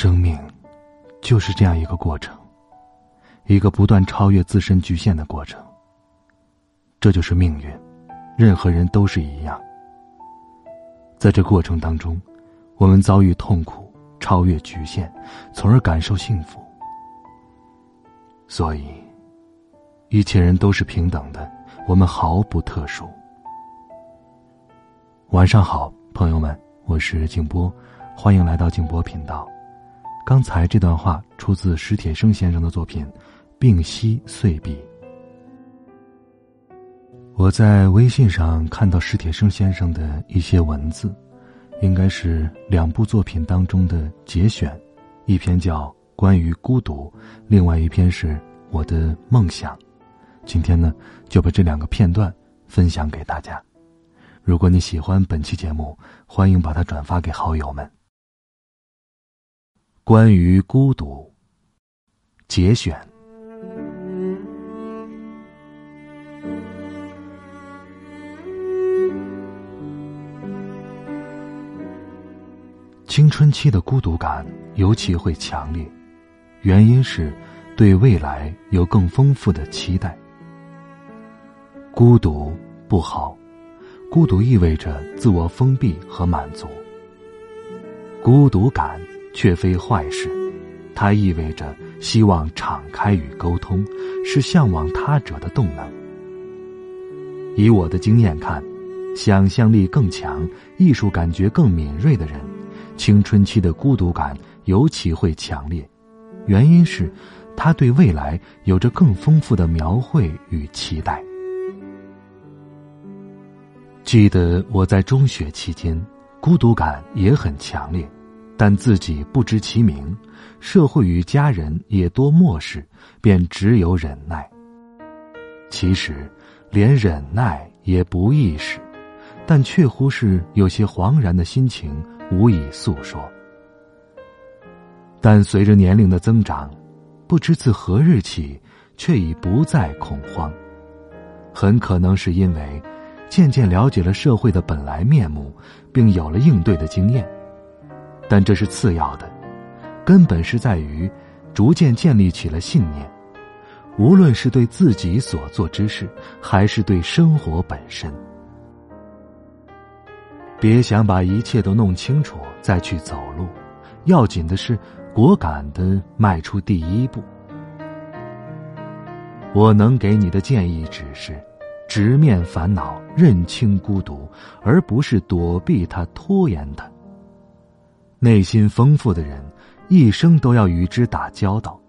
生命就是这样一个过程，一个不断超越自身局限的过程。这就是命运，任何人都是一样。在这过程当中，我们遭遇痛苦，超越局限，从而感受幸福。所以，一切人都是平等的，我们毫不特殊。晚上好，朋友们，我是静波，欢迎来到静波频道。刚才这段话出自史铁生先生的作品《病隙碎笔》。我在微信上看到史铁生先生的一些文字，应该是两部作品当中的节选，一篇叫《关于孤独》，另外一篇是我的梦想。今天呢，就把这两个片段分享给大家。如果你喜欢本期节目，欢迎把它转发给好友们。关于孤独，节选。青春期的孤独感尤其会强烈，原因是对未来有更丰富的期待。孤独不好，孤独意味着自我封闭和满足。孤独感。却非坏事，它意味着希望敞开与沟通，是向往他者的动能。以我的经验看，想象力更强、艺术感觉更敏锐的人，青春期的孤独感尤其会强烈。原因是，他对未来有着更丰富的描绘与期待。记得我在中学期间，孤独感也很强烈。但自己不知其名，社会与家人也多漠视，便只有忍耐。其实，连忍耐也不易事，但却乎是有些惶然的心情，无以诉说。但随着年龄的增长，不知自何日起，却已不再恐慌。很可能是因为渐渐了解了社会的本来面目，并有了应对的经验。但这是次要的，根本是在于逐渐建立起了信念，无论是对自己所做之事，还是对生活本身。别想把一切都弄清楚再去走路，要紧的是果敢的迈出第一步。我能给你的建议只是：直面烦恼，认清孤独，而不是躲避它、拖延它。内心丰富的人，一生都要与之打交道，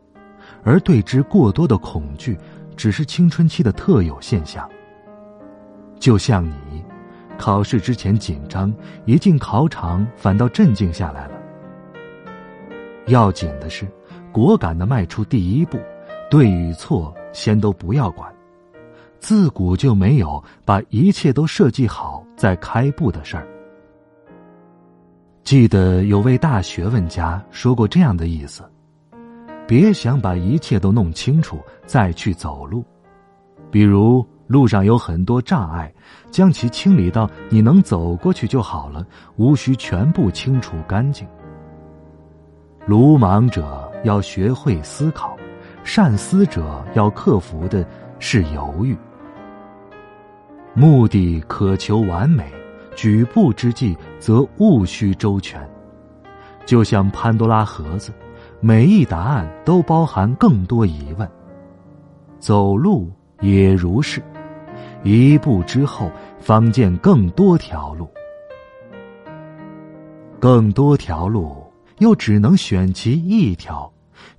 而对之过多的恐惧，只是青春期的特有现象。就像你，考试之前紧张，一进考场反倒镇静下来了。要紧的是，果敢的迈出第一步，对与错先都不要管。自古就没有把一切都设计好再开步的事儿。记得有位大学问家说过这样的意思：别想把一切都弄清楚再去走路，比如路上有很多障碍，将其清理到你能走过去就好了，无需全部清除干净。鲁莽者要学会思考，善思者要克服的是犹豫。目的渴求完美。举步之际，则务须周全。就像潘多拉盒子，每一答案都包含更多疑问。走路也如是，一步之后，方见更多条路。更多条路，又只能选其一条，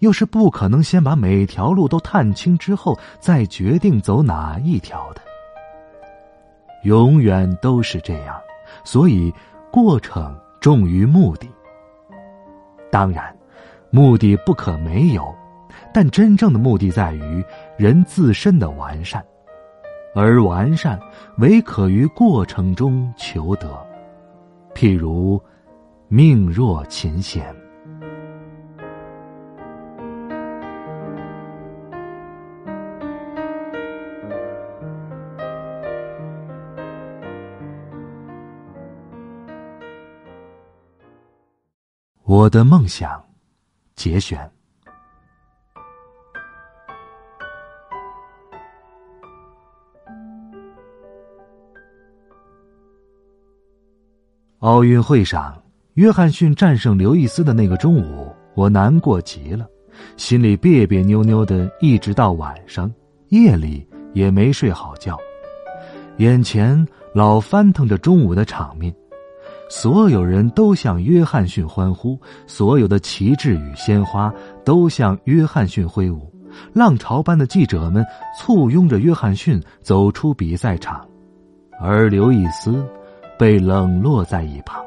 又是不可能先把每条路都探清之后，再决定走哪一条的。永远都是这样。所以，过程重于目的。当然，目的不可没有，但真正的目的在于人自身的完善，而完善唯可于过程中求得。譬如，命若琴弦。我的梦想，节选。奥运会上，约翰逊战胜刘易斯的那个中午，我难过极了，心里别别扭扭的，一直到晚上，夜里也没睡好觉，眼前老翻腾着中午的场面。所有人都向约翰逊欢呼，所有的旗帜与鲜花都向约翰逊挥舞，浪潮般的记者们簇拥着约翰逊走出比赛场，而刘易斯被冷落在一旁。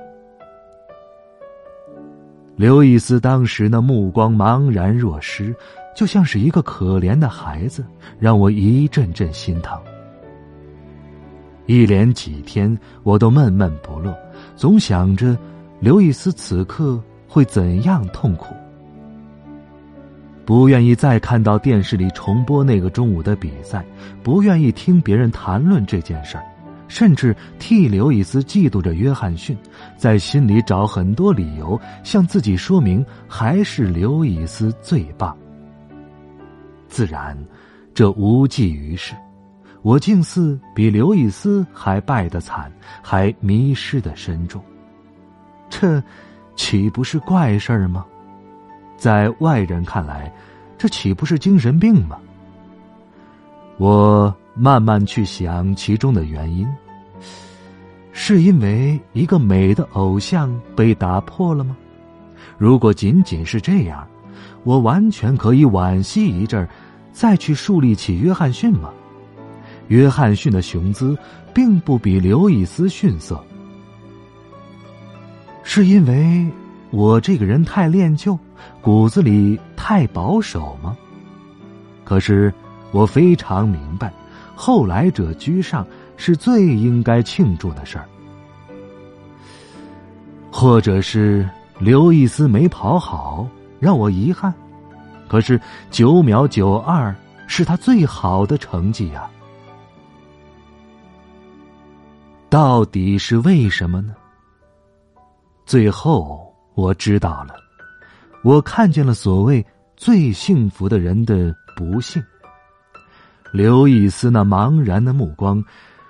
刘易斯当时那目光茫然若失，就像是一个可怜的孩子，让我一阵阵心疼。一连几天，我都闷闷不乐。总想着，刘易斯此刻会怎样痛苦？不愿意再看到电视里重播那个中午的比赛，不愿意听别人谈论这件事儿，甚至替刘易斯嫉妒着约翰逊，在心里找很多理由向自己说明还是刘易斯最棒。自然，这无济于事。我竟似比刘易斯还败得惨，还迷失的深重，这岂不是怪事儿吗？在外人看来，这岂不是精神病吗？我慢慢去想其中的原因，是因为一个美的偶像被打破了吗？如果仅仅是这样，我完全可以惋惜一阵儿，再去树立起约翰逊吗？约翰逊的雄姿并不比刘易斯逊色，是因为我这个人太恋旧，骨子里太保守吗？可是我非常明白，后来者居上是最应该庆祝的事儿，或者是刘易斯没跑好，让我遗憾。可是九秒九二是他最好的成绩呀。到底是为什么呢？最后我知道了，我看见了所谓最幸福的人的不幸。刘易斯那茫然的目光，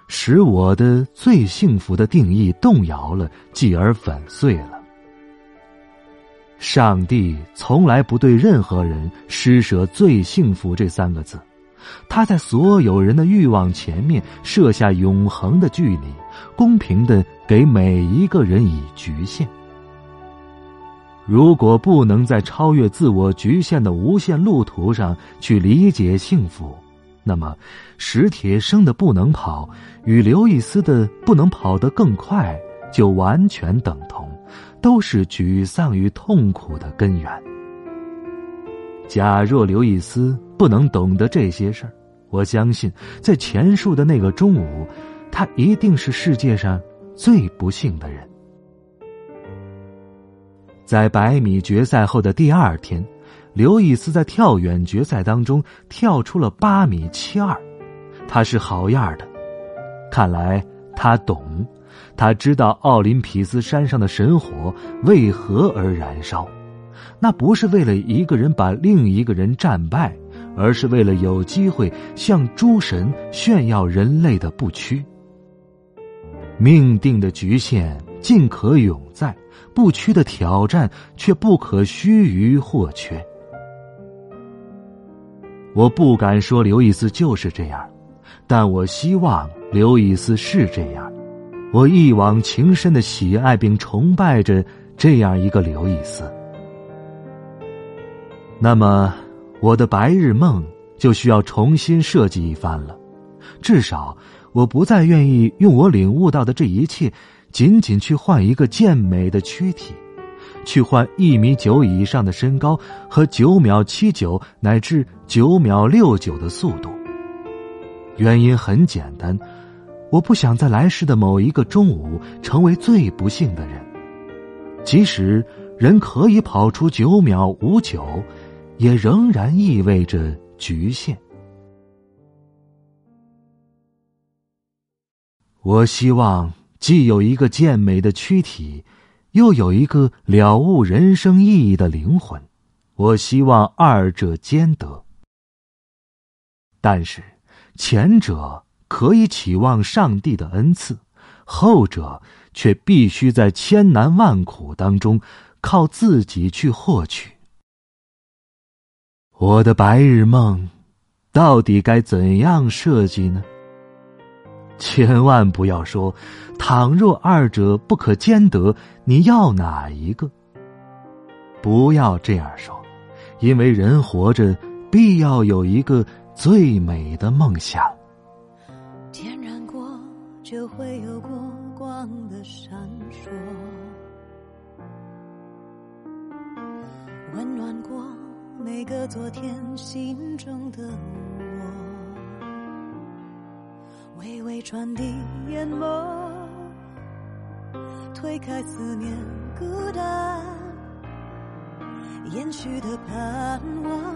使我的最幸福的定义动摇了，继而粉碎了。上帝从来不对任何人施舍“最幸福”这三个字。他在所有人的欲望前面设下永恒的距离，公平的给每一个人以局限。如果不能在超越自我局限的无限路途上去理解幸福，那么史铁生的不能跑与刘易斯的不能跑得更快就完全等同，都是沮丧与痛苦的根源。假若刘易斯不能懂得这些事儿，我相信在前述的那个中午，他一定是世界上最不幸的人。在百米决赛后的第二天，刘易斯在跳远决赛当中跳出了八米七二，他是好样的。看来他懂，他知道奥林匹斯山上的神火为何而燃烧。那不是为了一个人把另一个人战败，而是为了有机会向诸神炫耀人类的不屈。命定的局限尽可永在，不屈的挑战却不可须臾或缺。我不敢说刘易斯就是这样，但我希望刘易斯是这样。我一往情深的喜爱并崇拜着这样一个刘易斯。那么，我的白日梦就需要重新设计一番了。至少，我不再愿意用我领悟到的这一切，仅仅去换一个健美的躯体。去换一米九以上的身高和九秒七九乃至九秒六九的速度。原因很简单，我不想在来世的某一个中午成为最不幸的人。即使人可以跑出九秒五九，也仍然意味着局限。我希望既有一个健美的躯体，又有一个了悟人生意义的灵魂。我希望二者兼得。但是，前者可以期望上帝的恩赐，后者却必须在千难万苦当中靠自己去获取。我的白日梦，到底该怎样设计呢？千万不要说，倘若二者不可兼得，你要哪一个？不要这样说，因为人活着必要有一个最美的梦想。点燃过，就会有过光的闪烁；每个昨天心中的我。微微传递眼眸，推开思念孤单，延续的盼望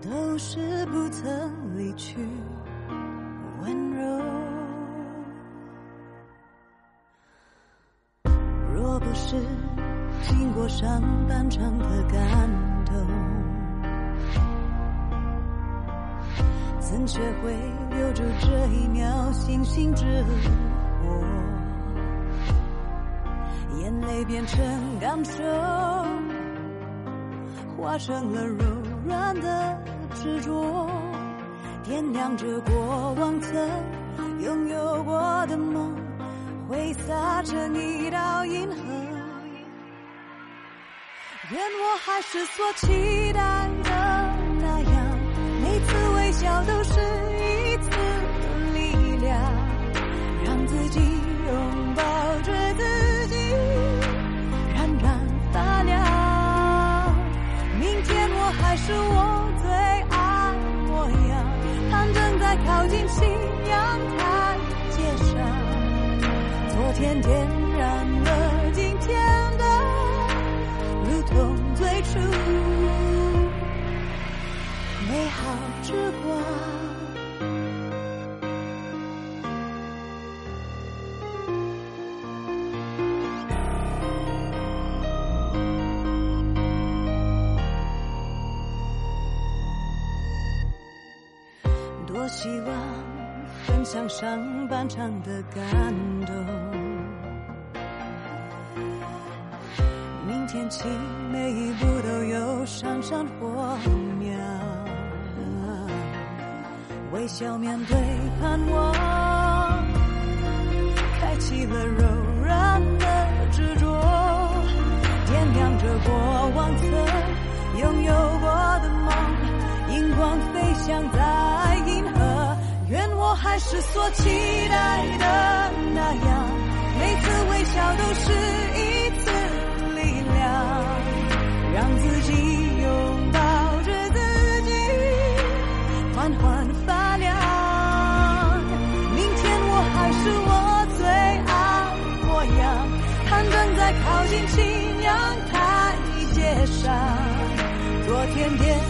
都是不曾离去温柔。若不是经过上半场的感动。怎学会留住这一秒星星之火？眼泪变成感受，化成了柔软的执着，点亮着过往曾拥有过的梦，挥洒成一道银河。愿我还是所期待走进新阳台阶上。昨天点燃了今天的，如同最初。美好之光。多希望分享上半场的感动，明天起每一步都有闪闪火苗。微笑面对盼望，开启了柔软的执着，点亮着过往曾拥有过的梦，光飞翔在银河。愿我还是所期待的那样，每次微笑都是一次力量，让自己拥抱着自己，缓缓发亮。明天我还是我最爱模样，攀登在。靠近夕阳台阶上，昨天点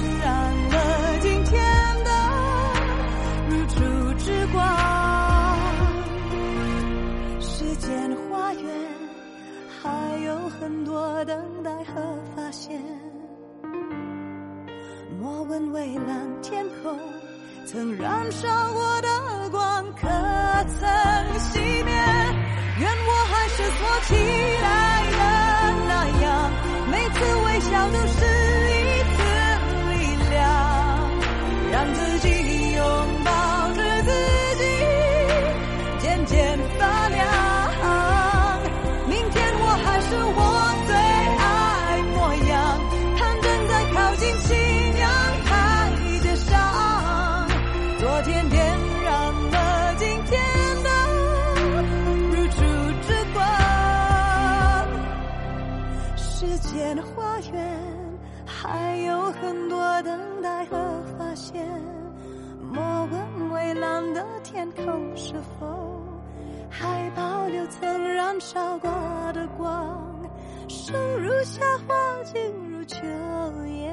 还有很多等待和发现。莫问蔚蓝的天空是否还保留曾燃烧过的光，生如夏花静如秋叶